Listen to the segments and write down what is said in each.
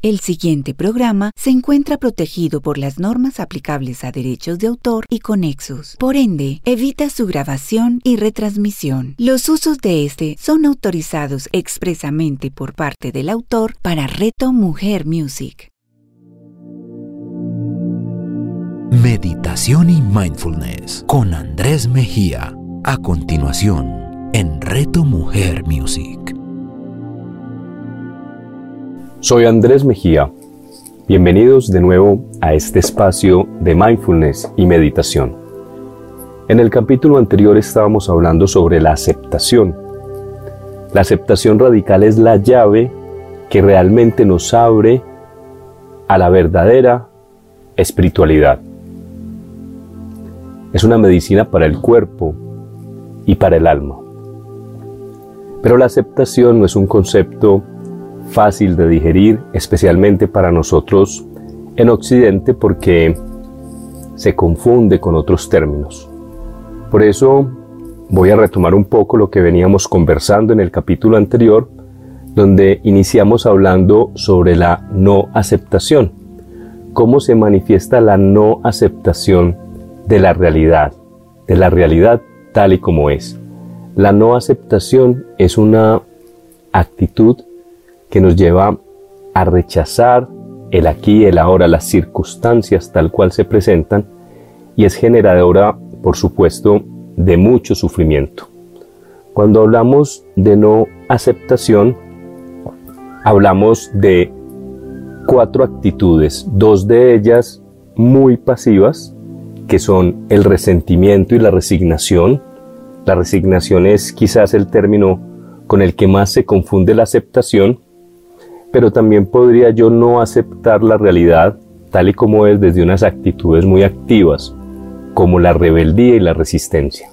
El siguiente programa se encuentra protegido por las normas aplicables a derechos de autor y conexos. Por ende, evita su grabación y retransmisión. Los usos de este son autorizados expresamente por parte del autor para Reto Mujer Music. Meditación y Mindfulness con Andrés Mejía. A continuación, en Reto Mujer Music. Soy Andrés Mejía. Bienvenidos de nuevo a este espacio de mindfulness y meditación. En el capítulo anterior estábamos hablando sobre la aceptación. La aceptación radical es la llave que realmente nos abre a la verdadera espiritualidad. Es una medicina para el cuerpo y para el alma. Pero la aceptación no es un concepto fácil de digerir, especialmente para nosotros en Occidente, porque se confunde con otros términos. Por eso voy a retomar un poco lo que veníamos conversando en el capítulo anterior, donde iniciamos hablando sobre la no aceptación, cómo se manifiesta la no aceptación de la realidad, de la realidad tal y como es. La no aceptación es una actitud que nos lleva a rechazar el aquí, el ahora, las circunstancias tal cual se presentan y es generadora, por supuesto, de mucho sufrimiento. Cuando hablamos de no aceptación, hablamos de cuatro actitudes, dos de ellas muy pasivas, que son el resentimiento y la resignación. La resignación es quizás el término con el que más se confunde la aceptación, pero también podría yo no aceptar la realidad tal y como es desde unas actitudes muy activas, como la rebeldía y la resistencia.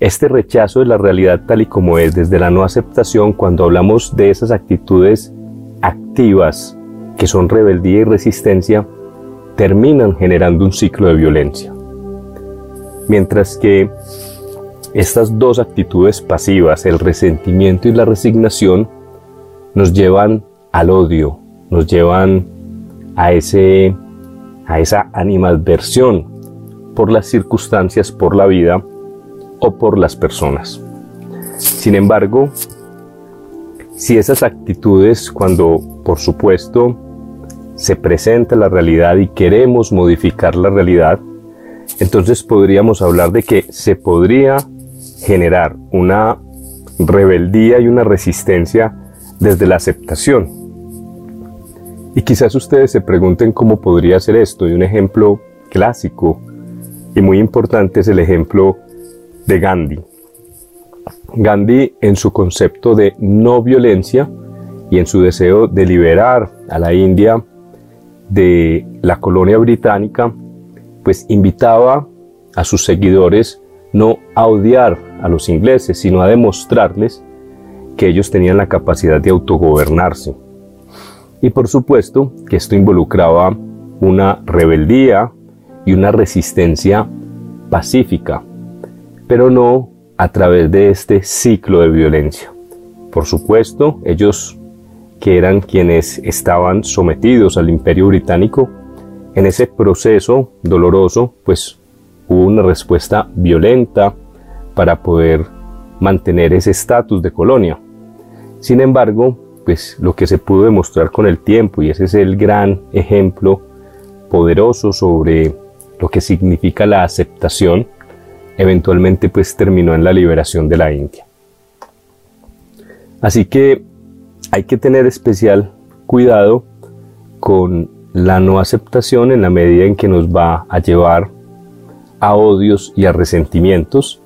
Este rechazo de la realidad tal y como es desde la no aceptación, cuando hablamos de esas actitudes activas que son rebeldía y resistencia, terminan generando un ciclo de violencia. Mientras que estas dos actitudes pasivas, el resentimiento y la resignación, nos llevan al odio, nos llevan a, ese, a esa animadversión por las circunstancias, por la vida o por las personas. Sin embargo, si esas actitudes, cuando por supuesto se presenta la realidad y queremos modificar la realidad, entonces podríamos hablar de que se podría generar una rebeldía y una resistencia desde la aceptación. Y quizás ustedes se pregunten cómo podría ser esto, y un ejemplo clásico y muy importante es el ejemplo de Gandhi. Gandhi en su concepto de no violencia y en su deseo de liberar a la India de la colonia británica, pues invitaba a sus seguidores no a odiar a los ingleses, sino a demostrarles que ellos tenían la capacidad de autogobernarse. Y por supuesto que esto involucraba una rebeldía y una resistencia pacífica, pero no a través de este ciclo de violencia. Por supuesto, ellos que eran quienes estaban sometidos al imperio británico, en ese proceso doloroso, pues hubo una respuesta violenta para poder mantener ese estatus de colonia. Sin embargo, pues lo que se pudo demostrar con el tiempo, y ese es el gran ejemplo poderoso sobre lo que significa la aceptación, eventualmente pues terminó en la liberación de la India. Así que hay que tener especial cuidado con la no aceptación en la medida en que nos va a llevar a odios y a resentimientos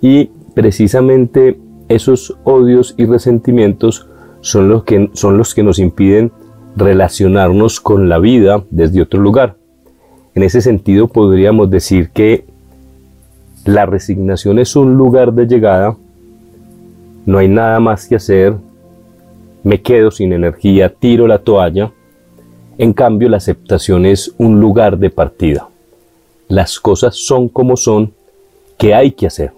y precisamente esos odios y resentimientos son los que, son los que nos impiden relacionarnos con la vida desde otro lugar. En ese sentido podríamos decir que la resignación es un lugar de llegada, no hay nada más que hacer, me quedo sin energía, tiro la toalla, en cambio la aceptación es un lugar de partida. Las cosas son como son, ¿qué hay que hacer?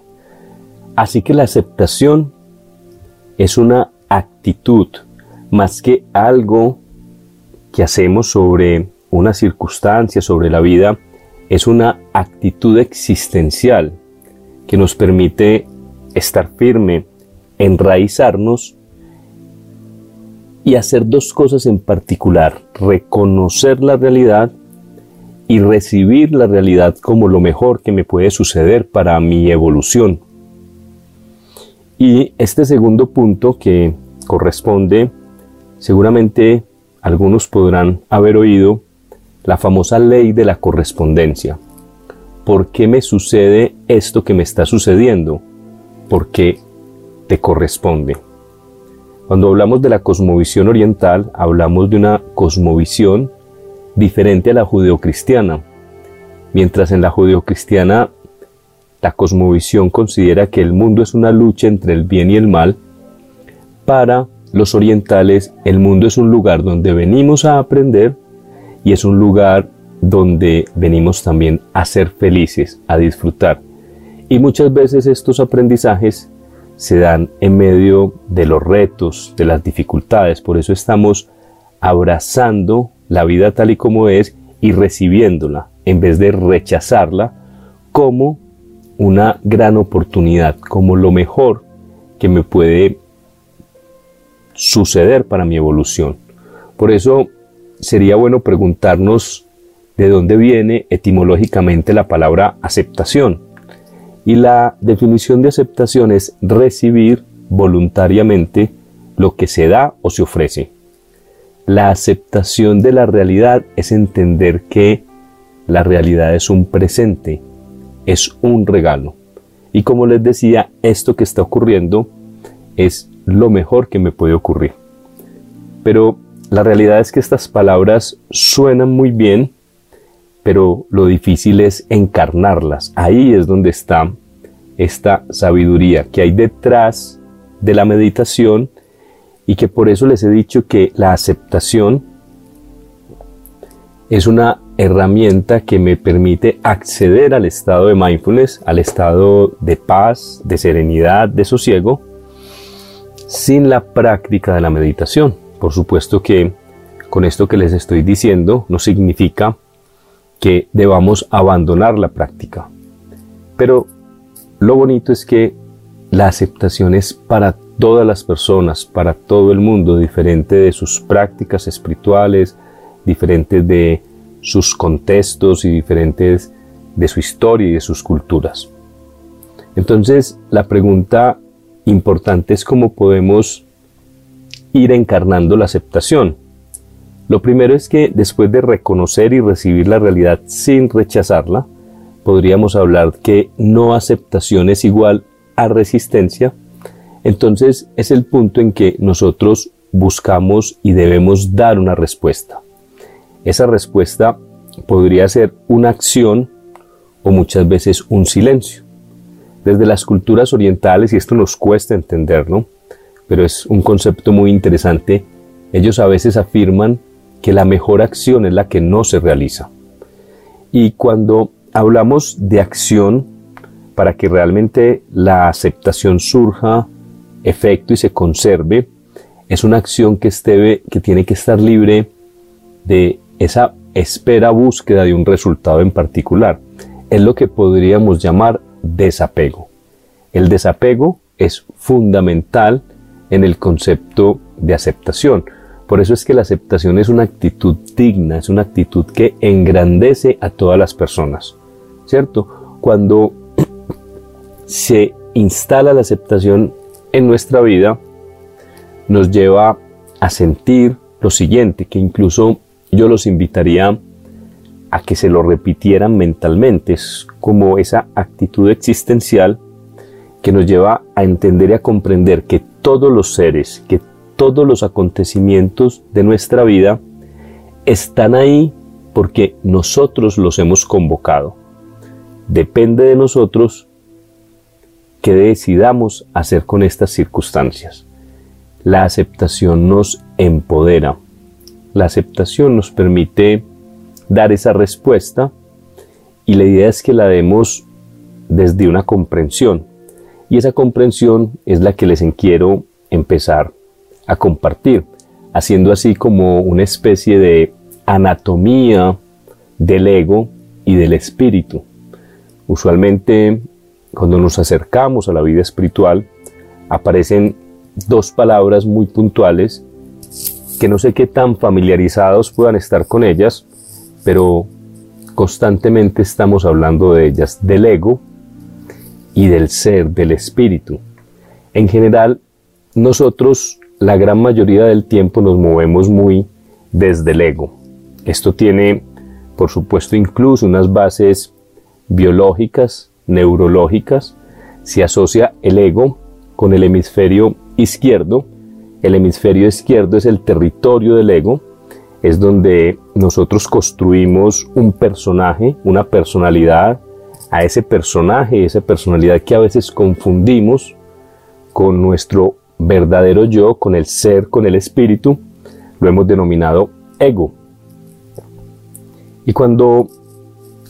Así que la aceptación es una actitud más que algo que hacemos sobre una circunstancia, sobre la vida, es una actitud existencial que nos permite estar firme, enraizarnos y hacer dos cosas en particular, reconocer la realidad y recibir la realidad como lo mejor que me puede suceder para mi evolución. Y este segundo punto que corresponde, seguramente algunos podrán haber oído, la famosa ley de la correspondencia. ¿Por qué me sucede esto que me está sucediendo? Porque te corresponde. Cuando hablamos de la cosmovisión oriental, hablamos de una cosmovisión diferente a la judeocristiana. Mientras en la judeocristiana la cosmovisión considera que el mundo es una lucha entre el bien y el mal, para los orientales el mundo es un lugar donde venimos a aprender y es un lugar donde venimos también a ser felices, a disfrutar. Y muchas veces estos aprendizajes se dan en medio de los retos, de las dificultades, por eso estamos abrazando la vida tal y como es y recibiéndola en vez de rechazarla como una gran oportunidad, como lo mejor que me puede suceder para mi evolución. Por eso sería bueno preguntarnos de dónde viene etimológicamente la palabra aceptación. Y la definición de aceptación es recibir voluntariamente lo que se da o se ofrece. La aceptación de la realidad es entender que la realidad es un presente, es un regalo. Y como les decía, esto que está ocurriendo es lo mejor que me puede ocurrir. Pero la realidad es que estas palabras suenan muy bien, pero lo difícil es encarnarlas. Ahí es donde está esta sabiduría que hay detrás de la meditación y que por eso les he dicho que la aceptación es una herramienta que me permite acceder al estado de mindfulness, al estado de paz, de serenidad, de sosiego, sin la práctica de la meditación. Por supuesto que con esto que les estoy diciendo no significa que debamos abandonar la práctica. Pero lo bonito es que la aceptación es para todas las personas, para todo el mundo, diferente de sus prácticas espirituales, diferentes de sus contextos y diferentes de su historia y de sus culturas. Entonces, la pregunta importante es cómo podemos ir encarnando la aceptación. Lo primero es que después de reconocer y recibir la realidad sin rechazarla, podríamos hablar que no aceptación es igual a resistencia, entonces es el punto en que nosotros buscamos y debemos dar una respuesta. Esa respuesta podría ser una acción o muchas veces un silencio. Desde las culturas orientales, y esto nos cuesta entender, ¿no? Pero es un concepto muy interesante, ellos a veces afirman que la mejor acción es la que no se realiza. Y cuando hablamos de acción, para que realmente la aceptación surja efecto y se conserve, es una acción que, esté, que tiene que estar libre de esa espera búsqueda de un resultado en particular. Es lo que podríamos llamar desapego. El desapego es fundamental en el concepto de aceptación. Por eso es que la aceptación es una actitud digna, es una actitud que engrandece a todas las personas. ¿Cierto? Cuando se instala la aceptación en nuestra vida, nos lleva a sentir lo siguiente, que incluso yo los invitaría a que se lo repitieran mentalmente. Es como esa actitud existencial que nos lleva a entender y a comprender que todos los seres, que todos los acontecimientos de nuestra vida están ahí porque nosotros los hemos convocado. Depende de nosotros que decidamos hacer con estas circunstancias. La aceptación nos empodera. La aceptación nos permite dar esa respuesta y la idea es que la demos desde una comprensión. Y esa comprensión es la que les quiero empezar a compartir. haciendo así como una especie de anatomía del ego y del espíritu. Usualmente cuando nos acercamos a la vida espiritual aparecen dos palabras muy puntuales que no sé qué tan familiarizados puedan estar con ellas, pero constantemente estamos hablando de ellas, del ego y del ser, del espíritu. En general, nosotros la gran mayoría del tiempo nos movemos muy desde el ego. Esto tiene, por supuesto, incluso unas bases biológicas, neurológicas. Se asocia el ego con el hemisferio izquierdo. El hemisferio izquierdo es el territorio del ego, es donde nosotros construimos un personaje, una personalidad, a ese personaje, esa personalidad que a veces confundimos con nuestro verdadero yo, con el ser, con el espíritu, lo hemos denominado ego. Y cuando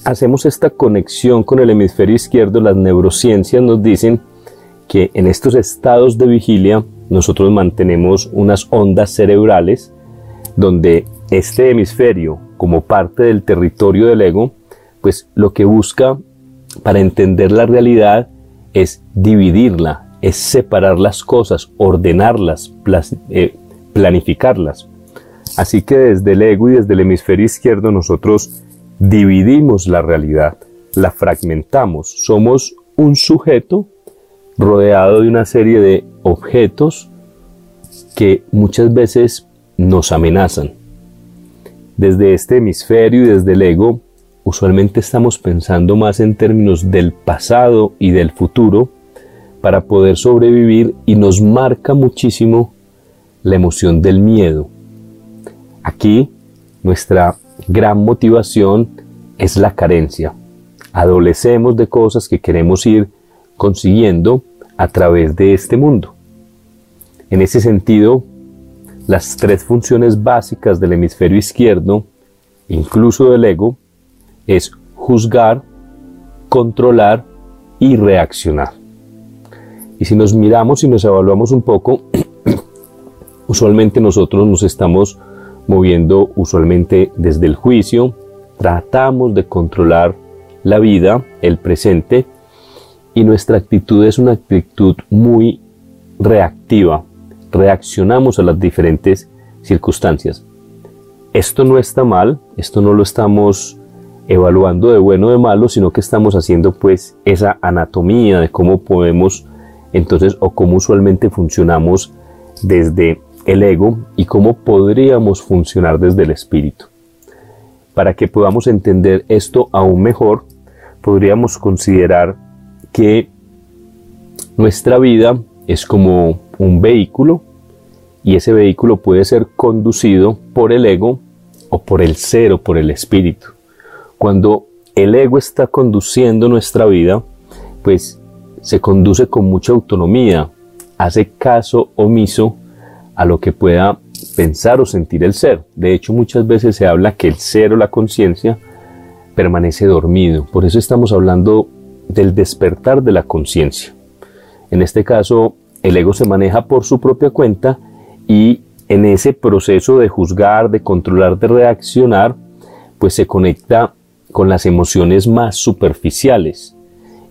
hacemos esta conexión con el hemisferio izquierdo, las neurociencias nos dicen que en estos estados de vigilia nosotros mantenemos unas ondas cerebrales donde este hemisferio, como parte del territorio del ego, pues lo que busca para entender la realidad es dividirla, es separar las cosas, ordenarlas, eh, planificarlas. Así que desde el ego y desde el hemisferio izquierdo nosotros dividimos la realidad, la fragmentamos. Somos un sujeto rodeado de una serie de objetos que muchas veces nos amenazan. Desde este hemisferio y desde el ego, usualmente estamos pensando más en términos del pasado y del futuro para poder sobrevivir y nos marca muchísimo la emoción del miedo. Aquí nuestra gran motivación es la carencia. Adolecemos de cosas que queremos ir consiguiendo a través de este mundo. En ese sentido, las tres funciones básicas del hemisferio izquierdo, incluso del ego, es juzgar, controlar y reaccionar. Y si nos miramos y nos evaluamos un poco, usualmente nosotros nos estamos moviendo usualmente desde el juicio, tratamos de controlar la vida, el presente, y nuestra actitud es una actitud muy reactiva, reaccionamos a las diferentes circunstancias. Esto no está mal, esto no lo estamos evaluando de bueno o de malo, sino que estamos haciendo pues esa anatomía de cómo podemos entonces o cómo usualmente funcionamos desde el ego y cómo podríamos funcionar desde el espíritu. Para que podamos entender esto aún mejor, podríamos considerar que nuestra vida es como un vehículo y ese vehículo puede ser conducido por el ego o por el ser o por el espíritu. Cuando el ego está conduciendo nuestra vida, pues se conduce con mucha autonomía, hace caso omiso a lo que pueda pensar o sentir el ser. De hecho, muchas veces se habla que el ser o la conciencia permanece dormido. Por eso estamos hablando del despertar de la conciencia. En este caso, el ego se maneja por su propia cuenta y en ese proceso de juzgar, de controlar, de reaccionar, pues se conecta con las emociones más superficiales.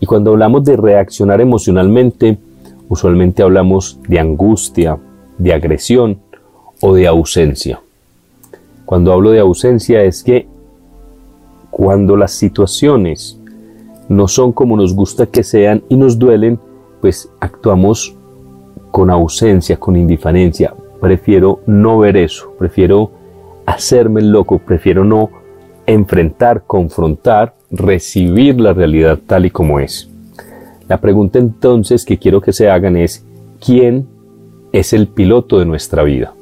Y cuando hablamos de reaccionar emocionalmente, usualmente hablamos de angustia, de agresión o de ausencia. Cuando hablo de ausencia es que cuando las situaciones no son como nos gusta que sean y nos duelen, pues actuamos con ausencia, con indiferencia. Prefiero no ver eso, prefiero hacerme el loco, prefiero no enfrentar, confrontar, recibir la realidad tal y como es. La pregunta entonces que quiero que se hagan es, ¿quién es el piloto de nuestra vida.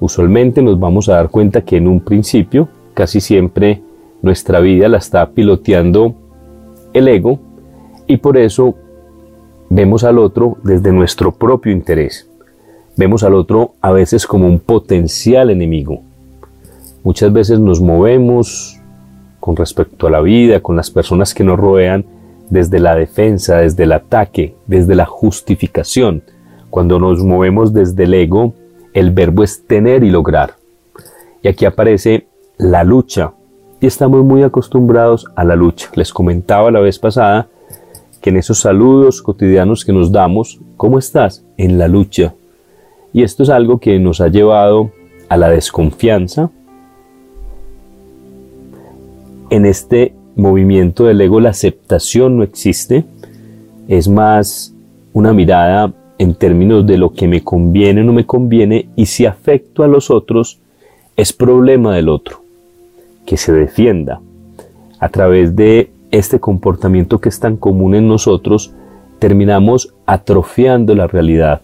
Usualmente nos vamos a dar cuenta que en un principio, casi siempre, nuestra vida la está piloteando el ego y por eso vemos al otro desde nuestro propio interés. Vemos al otro a veces como un potencial enemigo. Muchas veces nos movemos con respecto a la vida, con las personas que nos rodean, desde la defensa, desde el ataque, desde la justificación, cuando nos movemos desde el ego, el verbo es tener y lograr. Y aquí aparece la lucha. Y estamos muy acostumbrados a la lucha. Les comentaba la vez pasada que en esos saludos cotidianos que nos damos, ¿cómo estás? En la lucha. Y esto es algo que nos ha llevado a la desconfianza. En este movimiento del ego la aceptación no existe. Es más una mirada en términos de lo que me conviene o no me conviene y si afecto a los otros, es problema del otro. Que se defienda. A través de este comportamiento que es tan común en nosotros, terminamos atrofiando la realidad.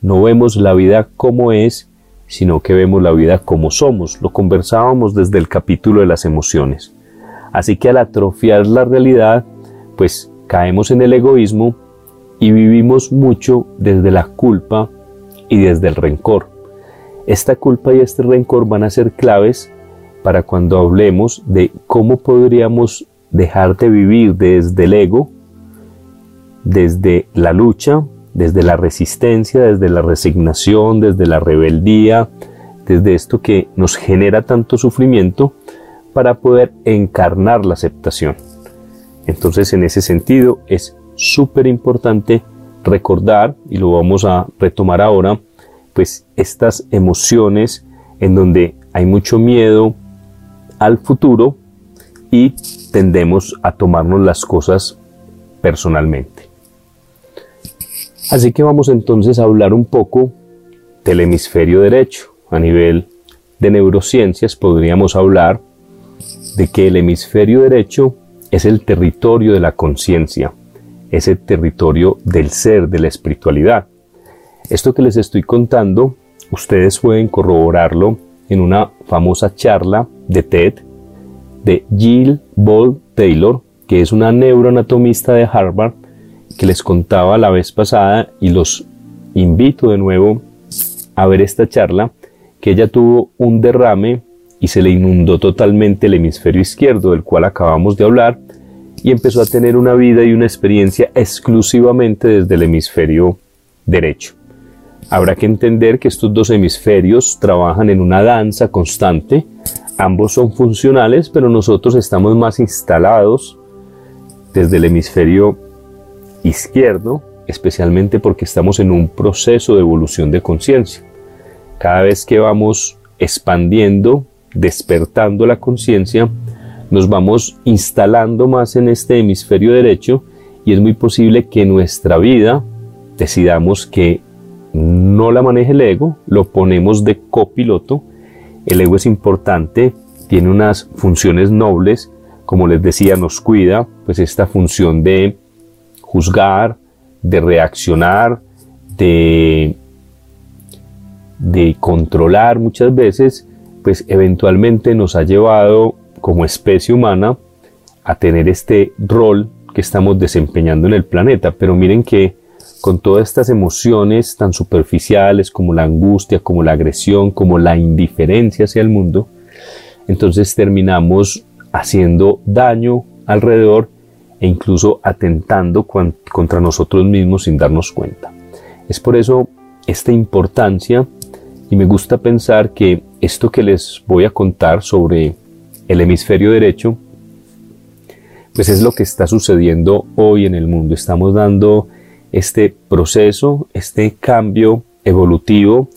No vemos la vida como es, sino que vemos la vida como somos. Lo conversábamos desde el capítulo de las emociones. Así que al atrofiar la realidad, pues caemos en el egoísmo y vivimos mucho desde la culpa y desde el rencor. Esta culpa y este rencor van a ser claves para cuando hablemos de cómo podríamos dejar de vivir desde el ego, desde la lucha, desde la resistencia, desde la resignación, desde la rebeldía, desde esto que nos genera tanto sufrimiento para poder encarnar la aceptación. Entonces en ese sentido es súper importante recordar, y lo vamos a retomar ahora, pues estas emociones en donde hay mucho miedo al futuro y tendemos a tomarnos las cosas personalmente. Así que vamos entonces a hablar un poco del hemisferio derecho. A nivel de neurociencias podríamos hablar de que el hemisferio derecho es el territorio de la conciencia, es el territorio del ser, de la espiritualidad. Esto que les estoy contando, ustedes pueden corroborarlo en una famosa charla de TED de Jill Ball Taylor, que es una neuroanatomista de Harvard, que les contaba la vez pasada y los invito de nuevo a ver esta charla, que ella tuvo un derrame y se le inundó totalmente el hemisferio izquierdo del cual acabamos de hablar y empezó a tener una vida y una experiencia exclusivamente desde el hemisferio derecho. Habrá que entender que estos dos hemisferios trabajan en una danza constante, ambos son funcionales, pero nosotros estamos más instalados desde el hemisferio izquierdo, especialmente porque estamos en un proceso de evolución de conciencia. Cada vez que vamos expandiendo, despertando la conciencia, nos vamos instalando más en este hemisferio derecho y es muy posible que nuestra vida decidamos que no la maneje el ego, lo ponemos de copiloto. El ego es importante, tiene unas funciones nobles, como les decía, nos cuida, pues esta función de juzgar, de reaccionar, de, de controlar muchas veces, pues eventualmente nos ha llevado como especie humana a tener este rol que estamos desempeñando en el planeta. Pero miren que con todas estas emociones tan superficiales como la angustia, como la agresión, como la indiferencia hacia el mundo, entonces terminamos haciendo daño alrededor e incluso atentando contra nosotros mismos sin darnos cuenta. Es por eso esta importancia y me gusta pensar que esto que les voy a contar sobre el hemisferio derecho, pues es lo que está sucediendo hoy en el mundo. Estamos dando este proceso, este cambio evolutivo,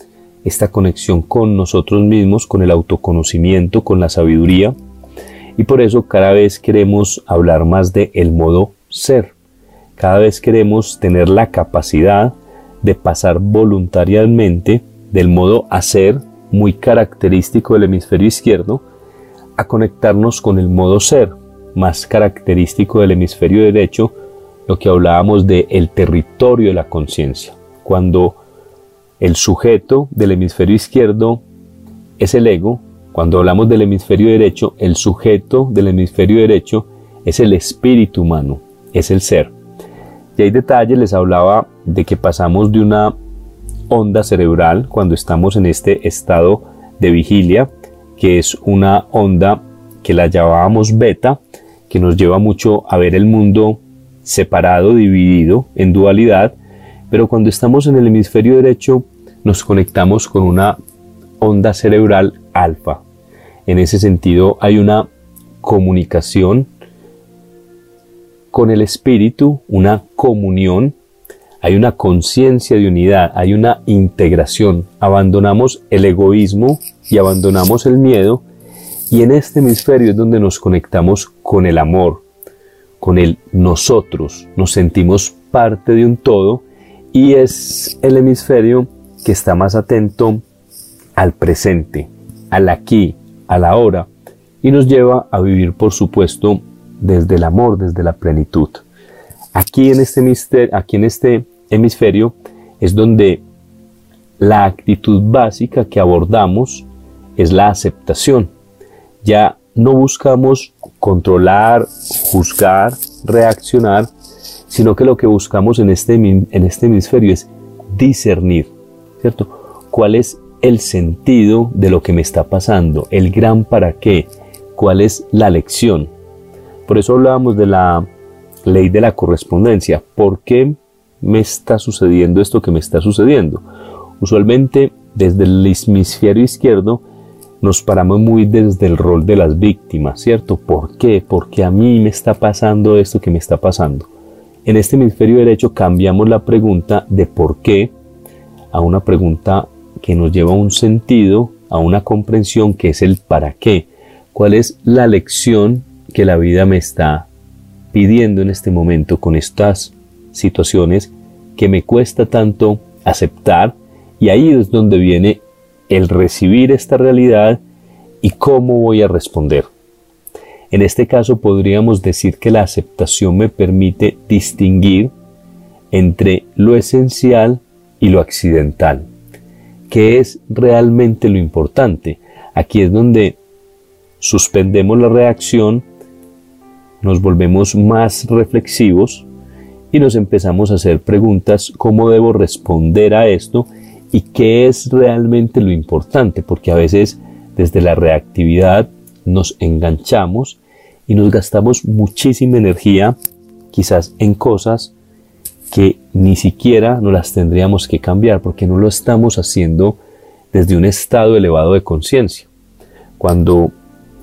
esta conexión con nosotros mismos, con el autoconocimiento, con la sabiduría. Y por eso cada vez queremos hablar más de el modo ser. Cada vez queremos tener la capacidad de pasar voluntariamente del modo hacer, muy característico del hemisferio izquierdo, a conectarnos con el modo ser, más característico del hemisferio derecho, lo que hablábamos de el territorio de la conciencia, cuando el sujeto del hemisferio izquierdo es el ego, cuando hablamos del hemisferio derecho, el sujeto del hemisferio derecho es el espíritu humano, es el ser. Y hay detalles, les hablaba de que pasamos de una onda cerebral cuando estamos en este estado de vigilia, que es una onda que la llamábamos beta, que nos lleva mucho a ver el mundo separado, dividido, en dualidad, pero cuando estamos en el hemisferio derecho nos conectamos con una onda cerebral alfa. En ese sentido hay una comunicación con el espíritu, una comunión, hay una conciencia de unidad, hay una integración. Abandonamos el egoísmo y abandonamos el miedo y en este hemisferio es donde nos conectamos con el amor, con el nosotros, nos sentimos parte de un todo y es el hemisferio que está más atento al presente, al aquí, a la hora y nos lleva a vivir, por supuesto, desde el amor, desde la plenitud. Aquí en este, aquí en este hemisferio es donde la actitud básica que abordamos es la aceptación. Ya no buscamos controlar, juzgar, reaccionar, sino que lo que buscamos en este, en este hemisferio es discernir, ¿cierto? ¿Cuál es el sentido de lo que me está pasando? El gran para qué, cuál es la lección. Por eso hablábamos de la ley de la correspondencia. ¿Por qué me está sucediendo esto que me está sucediendo? Usualmente desde el hemisferio izquierdo nos paramos muy desde el rol de las víctimas, ¿cierto? ¿Por qué? Porque a mí me está pasando esto que me está pasando. En este hemisferio derecho cambiamos la pregunta de por qué a una pregunta que nos lleva a un sentido, a una comprensión que es el para qué. ¿Cuál es la lección que la vida me está pidiendo en este momento con estas situaciones que me cuesta tanto aceptar? Y ahí es donde viene el recibir esta realidad y cómo voy a responder. En este caso podríamos decir que la aceptación me permite distinguir entre lo esencial y lo accidental. ¿Qué es realmente lo importante? Aquí es donde suspendemos la reacción, nos volvemos más reflexivos y nos empezamos a hacer preguntas cómo debo responder a esto y qué es realmente lo importante, porque a veces desde la reactividad nos enganchamos y nos gastamos muchísima energía quizás en cosas que ni siquiera nos las tendríamos que cambiar porque no lo estamos haciendo desde un estado elevado de conciencia. Cuando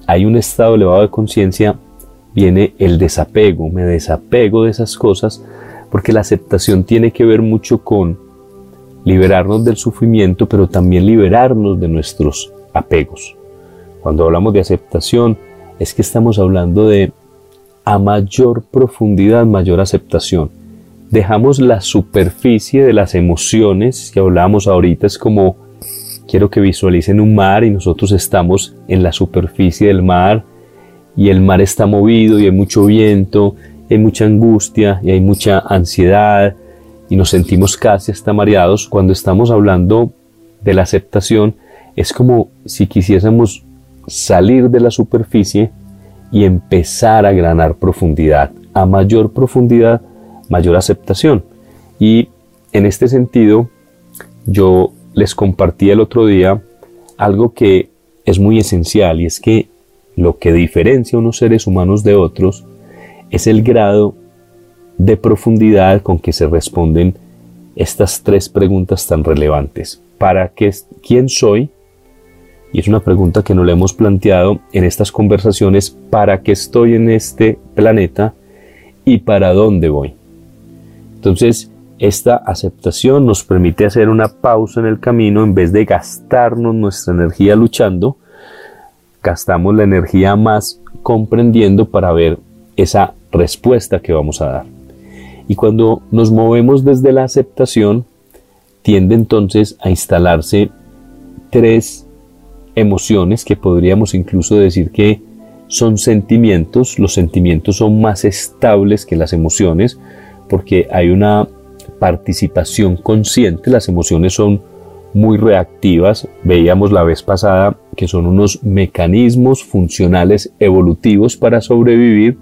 hay un estado elevado de conciencia, viene el desapego, me desapego de esas cosas, porque la aceptación tiene que ver mucho con liberarnos del sufrimiento, pero también liberarnos de nuestros apegos. Cuando hablamos de aceptación, es que estamos hablando de a mayor profundidad, mayor aceptación. Dejamos la superficie de las emociones que hablábamos ahorita, es como quiero que visualicen un mar y nosotros estamos en la superficie del mar y el mar está movido y hay mucho viento, hay mucha angustia y hay mucha ansiedad y nos sentimos casi hasta mareados. Cuando estamos hablando de la aceptación, es como si quisiésemos salir de la superficie y empezar a ganar profundidad. A mayor profundidad, mayor aceptación. Y en este sentido, yo les compartí el otro día algo que es muy esencial y es que lo que diferencia a unos seres humanos de otros es el grado de profundidad con que se responden estas tres preguntas tan relevantes. ¿Para qué, quién soy? Y es una pregunta que no le hemos planteado en estas conversaciones, ¿para qué estoy en este planeta y para dónde voy? Entonces, esta aceptación nos permite hacer una pausa en el camino en vez de gastarnos nuestra energía luchando, gastamos la energía más comprendiendo para ver esa respuesta que vamos a dar. Y cuando nos movemos desde la aceptación, tiende entonces a instalarse tres emociones que podríamos incluso decir que son sentimientos. Los sentimientos son más estables que las emociones porque hay una participación consciente, las emociones son muy reactivas, veíamos la vez pasada que son unos mecanismos funcionales evolutivos para sobrevivir,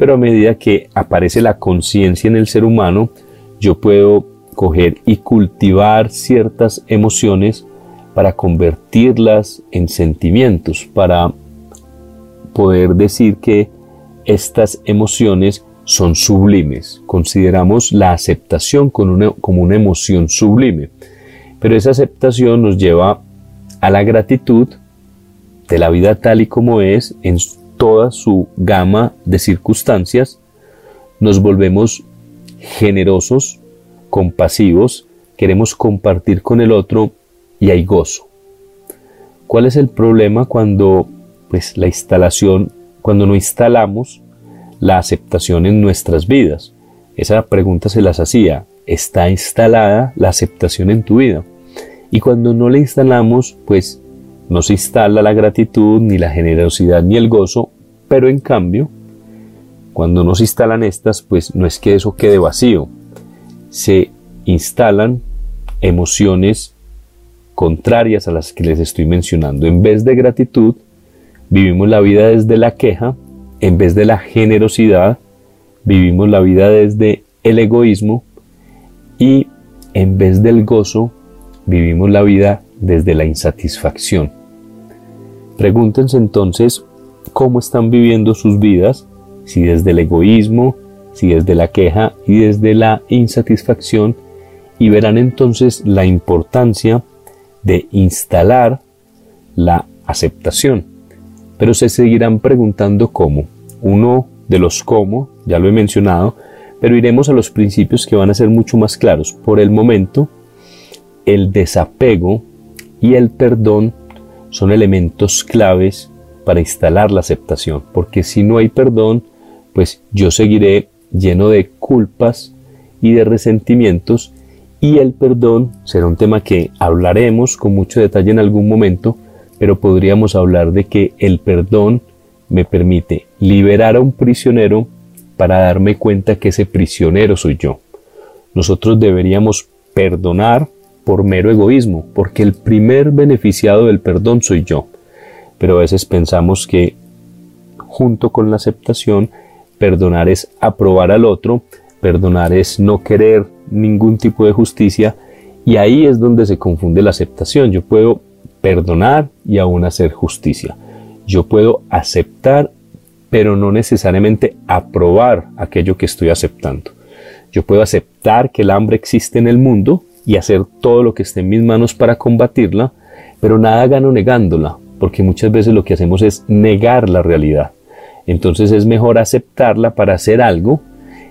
pero a medida que aparece la conciencia en el ser humano, yo puedo coger y cultivar ciertas emociones para convertirlas en sentimientos, para poder decir que estas emociones son sublimes. Consideramos la aceptación como una, emoción sublime. Pero esa aceptación nos lleva a la gratitud de la vida tal y como es en toda su gama de circunstancias. Nos volvemos generosos, compasivos, queremos compartir con el otro y hay gozo. ¿Cuál es el problema cuando pues la instalación, cuando no instalamos la aceptación en nuestras vidas? Esa pregunta se las hacía. ¿Está instalada la aceptación en tu vida? Y cuando no la instalamos, pues no se instala la gratitud, ni la generosidad, ni el gozo, pero en cambio, cuando no se instalan estas, pues no es que eso quede vacío, se instalan emociones contrarias a las que les estoy mencionando. En vez de gratitud, vivimos la vida desde la queja, en vez de la generosidad, vivimos la vida desde el egoísmo y en vez del gozo, vivimos la vida desde la insatisfacción. Pregúntense entonces cómo están viviendo sus vidas, si desde el egoísmo, si desde la queja y desde la insatisfacción, y verán entonces la importancia de instalar la aceptación. Pero se seguirán preguntando cómo. Uno de los cómo, ya lo he mencionado, pero iremos a los principios que van a ser mucho más claros. Por el momento, el desapego y el perdón son elementos claves para instalar la aceptación, porque si no hay perdón, pues yo seguiré lleno de culpas y de resentimientos y el perdón será un tema que hablaremos con mucho detalle en algún momento, pero podríamos hablar de que el perdón me permite liberar a un prisionero para darme cuenta que ese prisionero soy yo. Nosotros deberíamos perdonar por mero egoísmo, porque el primer beneficiado del perdón soy yo. Pero a veces pensamos que junto con la aceptación, perdonar es aprobar al otro, perdonar es no querer ningún tipo de justicia, y ahí es donde se confunde la aceptación. Yo puedo perdonar y aún hacer justicia. Yo puedo aceptar, pero no necesariamente aprobar aquello que estoy aceptando. Yo puedo aceptar que el hambre existe en el mundo, y hacer todo lo que esté en mis manos para combatirla, pero nada gano negándola, porque muchas veces lo que hacemos es negar la realidad. Entonces es mejor aceptarla para hacer algo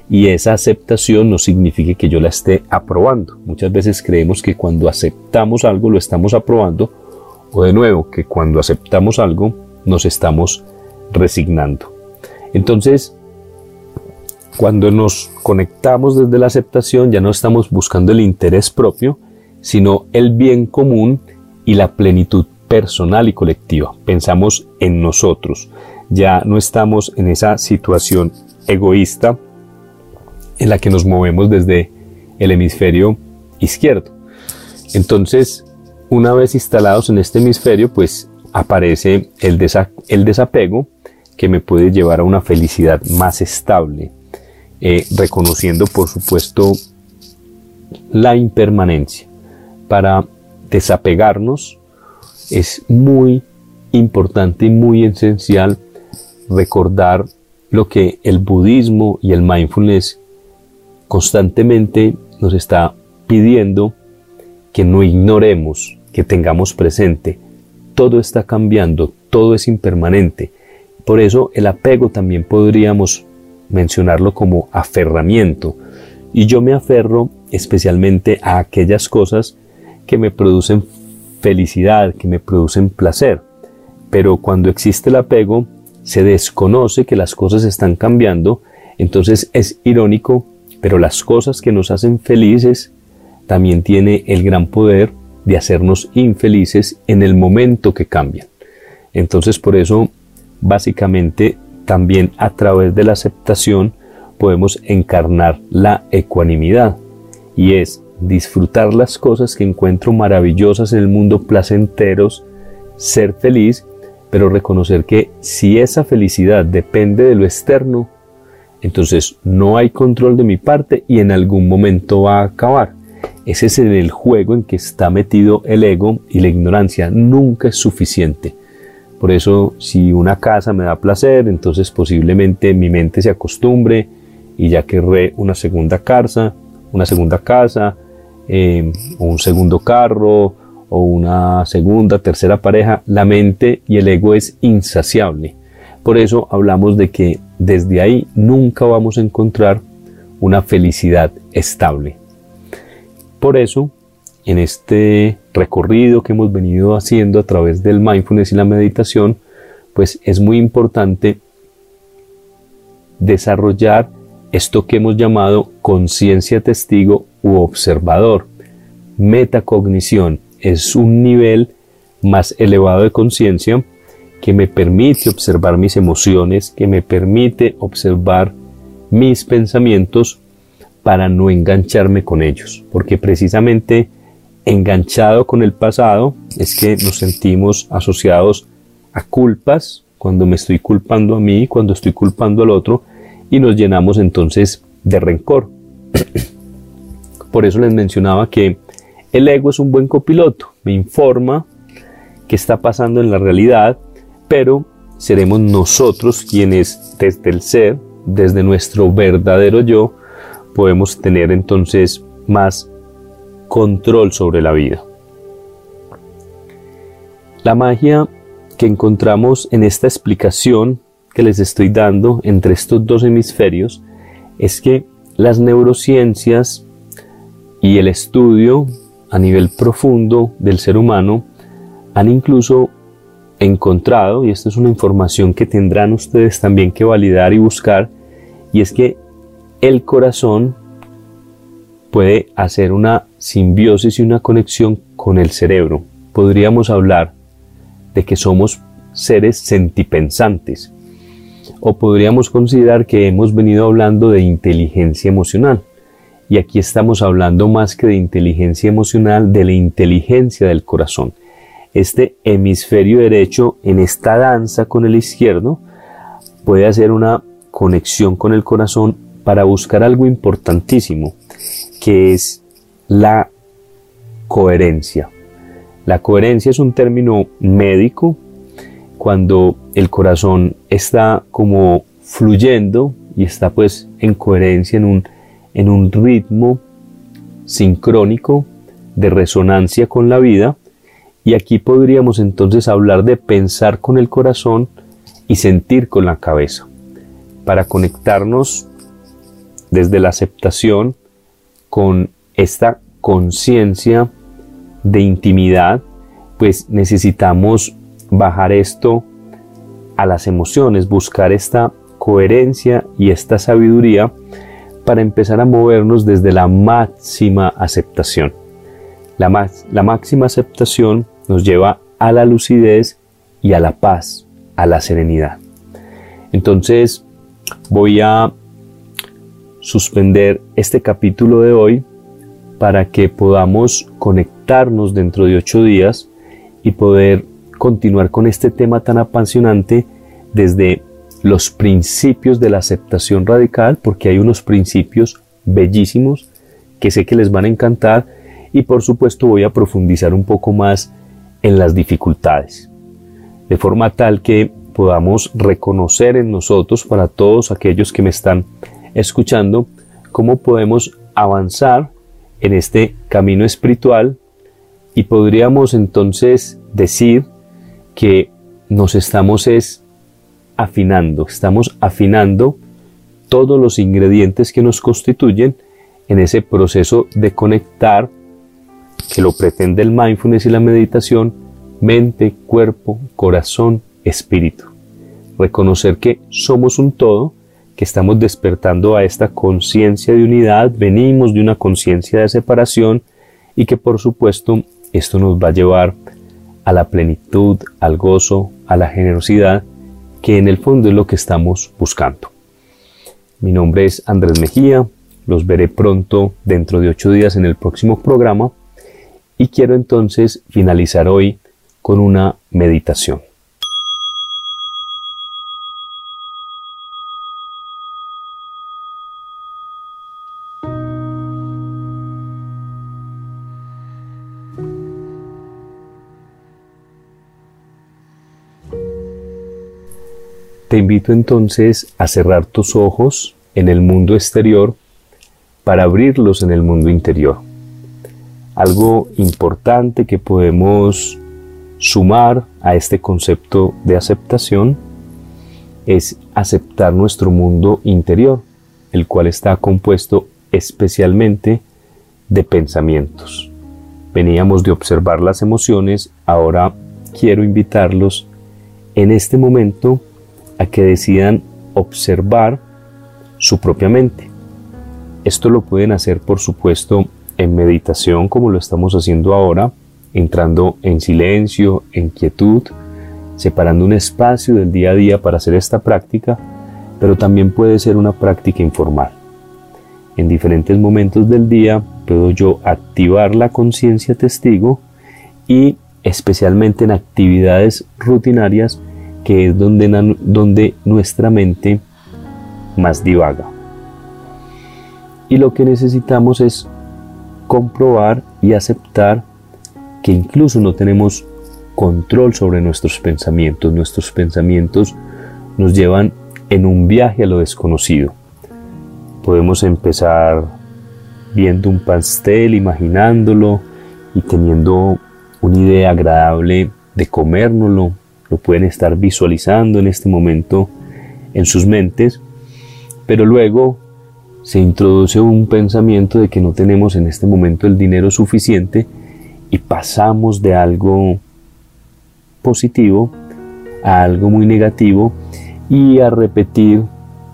y esa aceptación no significa que yo la esté aprobando. Muchas veces creemos que cuando aceptamos algo lo estamos aprobando o de nuevo que cuando aceptamos algo nos estamos resignando. Entonces cuando nos conectamos desde la aceptación ya no estamos buscando el interés propio, sino el bien común y la plenitud personal y colectiva. Pensamos en nosotros. Ya no estamos en esa situación egoísta en la que nos movemos desde el hemisferio izquierdo. Entonces, una vez instalados en este hemisferio, pues aparece el, el desapego que me puede llevar a una felicidad más estable, eh, reconociendo por supuesto la impermanencia. Para desapegarnos es muy importante y muy esencial recordar lo que el budismo y el mindfulness constantemente nos está pidiendo que no ignoremos, que tengamos presente. Todo está cambiando, todo es impermanente. Por eso el apego también podríamos mencionarlo como aferramiento. Y yo me aferro especialmente a aquellas cosas que me producen felicidad, que me producen placer. Pero cuando existe el apego, se desconoce que las cosas están cambiando, entonces es irónico, pero las cosas que nos hacen felices también tiene el gran poder de hacernos infelices en el momento que cambian. Entonces por eso básicamente también a través de la aceptación podemos encarnar la ecuanimidad y es disfrutar las cosas que encuentro maravillosas en el mundo, placenteros, ser feliz, pero reconocer que si esa felicidad depende de lo externo, entonces no hay control de mi parte y en algún momento va a acabar. Ese es el juego en que está metido el ego y la ignorancia. Nunca es suficiente. Por eso, si una casa me da placer, entonces posiblemente mi mente se acostumbre y ya querré una segunda casa, una segunda casa, eh, un segundo carro o una segunda, tercera pareja, la mente y el ego es insaciable. Por eso hablamos de que desde ahí nunca vamos a encontrar una felicidad estable. Por eso, en este recorrido que hemos venido haciendo a través del mindfulness y la meditación, pues es muy importante desarrollar esto que hemos llamado conciencia testigo u observador. Metacognición es un nivel más elevado de conciencia que me permite observar mis emociones, que me permite observar mis pensamientos para no engancharme con ellos, porque precisamente enganchado con el pasado es que nos sentimos asociados a culpas, cuando me estoy culpando a mí, cuando estoy culpando al otro, y nos llenamos entonces de rencor. Por eso les mencionaba que el ego es un buen copiloto, me informa qué está pasando en la realidad, pero seremos nosotros quienes desde el ser, desde nuestro verdadero yo, podemos tener entonces más control sobre la vida. La magia que encontramos en esta explicación que les estoy dando entre estos dos hemisferios es que las neurociencias y el estudio a nivel profundo del ser humano han incluso encontrado, y esta es una información que tendrán ustedes también que validar y buscar, y es que el corazón puede hacer una simbiosis y una conexión con el cerebro. Podríamos hablar de que somos seres sentipensantes, o podríamos considerar que hemos venido hablando de inteligencia emocional. Y aquí estamos hablando más que de inteligencia emocional, de la inteligencia del corazón. Este hemisferio derecho en esta danza con el izquierdo puede hacer una conexión con el corazón para buscar algo importantísimo, que es la coherencia. La coherencia es un término médico cuando el corazón está como fluyendo y está pues en coherencia en un, en un ritmo sincrónico de resonancia con la vida y aquí podríamos entonces hablar de pensar con el corazón y sentir con la cabeza para conectarnos desde la aceptación con esta conciencia de intimidad pues necesitamos bajar esto a las emociones, buscar esta coherencia y esta sabiduría para empezar a movernos desde la máxima aceptación. La, la máxima aceptación nos lleva a la lucidez y a la paz, a la serenidad. Entonces voy a suspender este capítulo de hoy para que podamos conectarnos dentro de ocho días y poder continuar con este tema tan apasionante desde los principios de la aceptación radical, porque hay unos principios bellísimos que sé que les van a encantar y por supuesto voy a profundizar un poco más en las dificultades, de forma tal que podamos reconocer en nosotros, para todos aquellos que me están escuchando, cómo podemos avanzar en este camino espiritual y podríamos entonces decir que nos estamos es afinando, estamos afinando todos los ingredientes que nos constituyen en ese proceso de conectar que lo pretende el mindfulness y la meditación, mente, cuerpo, corazón, espíritu. Reconocer que somos un todo, que estamos despertando a esta conciencia de unidad, venimos de una conciencia de separación y que por supuesto esto nos va a llevar a la plenitud, al gozo, a la generosidad, que en el fondo es lo que estamos buscando. Mi nombre es Andrés Mejía, los veré pronto dentro de ocho días en el próximo programa y quiero entonces finalizar hoy con una meditación. Invito entonces a cerrar tus ojos en el mundo exterior para abrirlos en el mundo interior. Algo importante que podemos sumar a este concepto de aceptación es aceptar nuestro mundo interior, el cual está compuesto especialmente de pensamientos. Veníamos de observar las emociones, ahora quiero invitarlos en este momento a que decidan observar su propia mente. Esto lo pueden hacer, por supuesto, en meditación como lo estamos haciendo ahora, entrando en silencio, en quietud, separando un espacio del día a día para hacer esta práctica, pero también puede ser una práctica informal. En diferentes momentos del día puedo yo activar la conciencia testigo y especialmente en actividades rutinarias que es donde, donde nuestra mente más divaga. Y lo que necesitamos es comprobar y aceptar que incluso no tenemos control sobre nuestros pensamientos. Nuestros pensamientos nos llevan en un viaje a lo desconocido. Podemos empezar viendo un pastel, imaginándolo y teniendo una idea agradable de comérnoslo. Lo pueden estar visualizando en este momento en sus mentes, pero luego se introduce un pensamiento de que no tenemos en este momento el dinero suficiente y pasamos de algo positivo a algo muy negativo y a repetir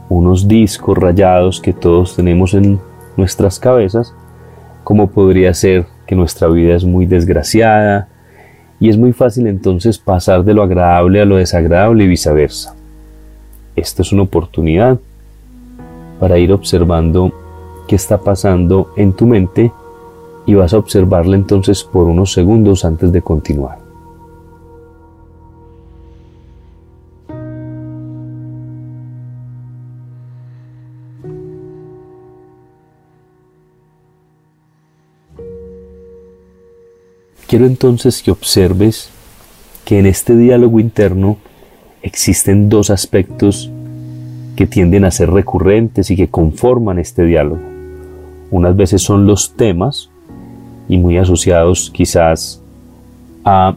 unos discos rayados que todos tenemos en nuestras cabezas, como podría ser que nuestra vida es muy desgraciada y es muy fácil entonces pasar de lo agradable a lo desagradable y viceversa. Esta es una oportunidad para ir observando qué está pasando en tu mente y vas a observarla entonces por unos segundos antes de continuar. Quiero entonces que observes que en este diálogo interno existen dos aspectos que tienden a ser recurrentes y que conforman este diálogo. Unas veces son los temas y muy asociados quizás a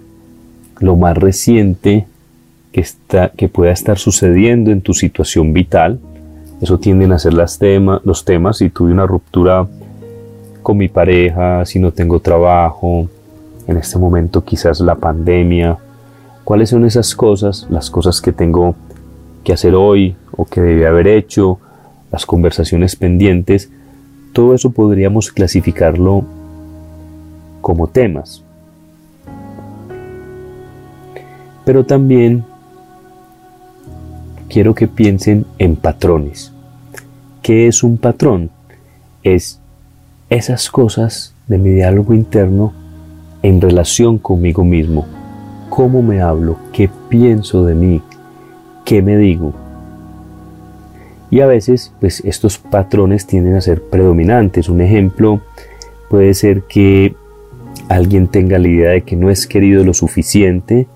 lo más reciente que, pueda estar sucediendo en tu situación vital. Eso tienden a ser los temas. Si tuve una ruptura con mi pareja, si no tengo trabajo, en este momento quizás la pandemia. ¿Cuáles son esas cosas, las cosas que tengo que hacer hoy o que debí haber hecho, las conversaciones pendientes? Todo eso podríamos clasificarlo como temas. Pero también quiero que piensen en patrones. ¿Qué es un patrón? Es esas cosas de mi diálogo interno en relación conmigo mismo. ¿Cómo me hablo? ¿Qué pienso de mí? ¿Qué me digo? Y a veces, pues estos patrones tienden a ser predominantes. Un ejemplo puede ser que alguien tenga la idea de que no es querido lo suficiente,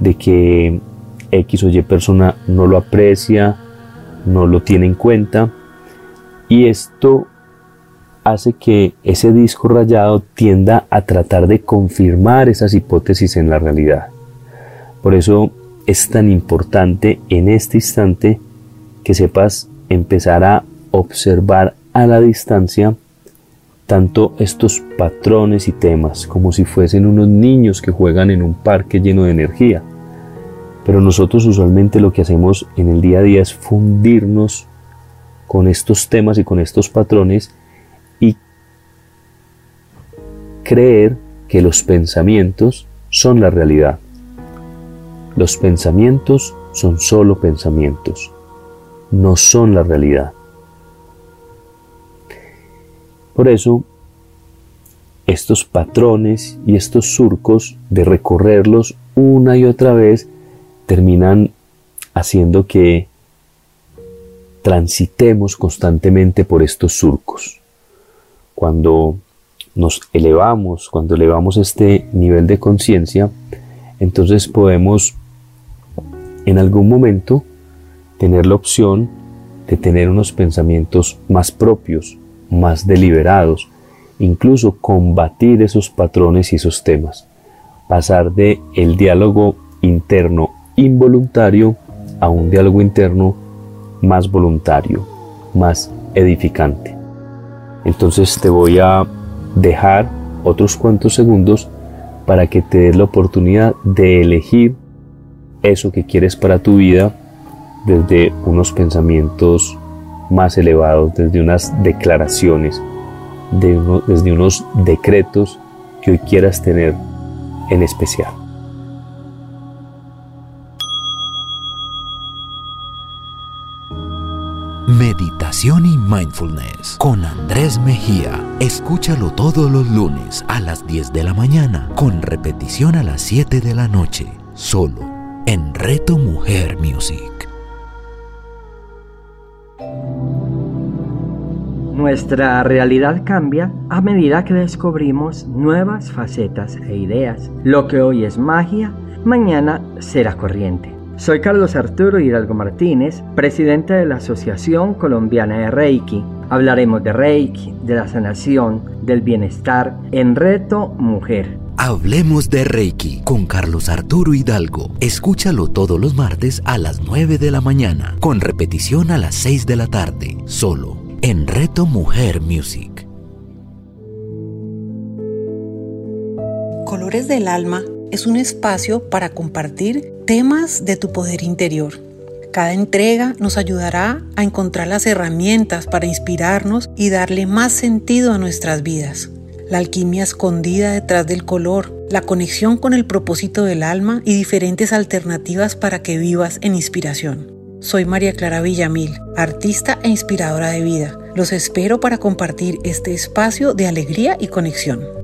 de que X o Y persona no lo aprecia, no lo tiene en cuenta, y esto hace que ese disco rayado tienda a tratar de confirmar esas hipótesis en la realidad. Por eso es tan importante en este instante que sepas empezar a observar a la distancia tanto estos patrones y temas como si fuesen unos niños que juegan en un parque lleno de energía. Pero nosotros usualmente lo que hacemos en el día a día es fundirnos con estos temas y con estos patrones creer que los pensamientos son la realidad. Los pensamientos son solo pensamientos, no son la realidad. Por eso, estos patrones y estos surcos de recorrerlos una y otra vez terminan haciendo que transitemos constantemente por estos surcos. Cuando nos elevamos, cuando elevamos este nivel de conciencia, entonces podemos en algún momento tener la opción de tener unos pensamientos más propios, más deliberados incluso combatir esos patrones y esos temas, pasar de el diálogo interno involuntario a un diálogo interno más voluntario, más edificante. Entonces te voy a dejar otros cuantos segundos para que te des la oportunidad de elegir eso que quieres para tu vida desde unos pensamientos más elevados, desde unas declaraciones, desde unos decretos que hoy quieras tener en especial. Meditación y Mindfulness con Andrés Mejía. Escúchalo todos los lunes a las 10 de la mañana con repetición a las 7 de la noche, solo en Reto Mujer Music. Nuestra realidad cambia a medida que descubrimos nuevas facetas e ideas. Lo que hoy es magia, mañana será corriente. Soy Carlos Arturo Hidalgo Martínez, presidente de la Asociación Colombiana de Reiki. Hablaremos de Reiki, de la sanación, del bienestar en Reto Mujer. Hablemos de Reiki con Carlos Arturo Hidalgo. Escúchalo todos los martes a las 9 de la mañana, con repetición a las 6 de la tarde, solo en Reto Mujer Music. Colores del Alma es un espacio para compartir temas de tu poder interior. Cada entrega nos ayudará a encontrar las herramientas para inspirarnos y darle más sentido a nuestras vidas. La alquimia escondida detrás del color, la conexión con el propósito del alma y diferentes alternativas para que vivas en inspiración. Soy María Clara Villamil, artista e inspiradora de vida. Los espero para compartir este espacio de alegría y conexión.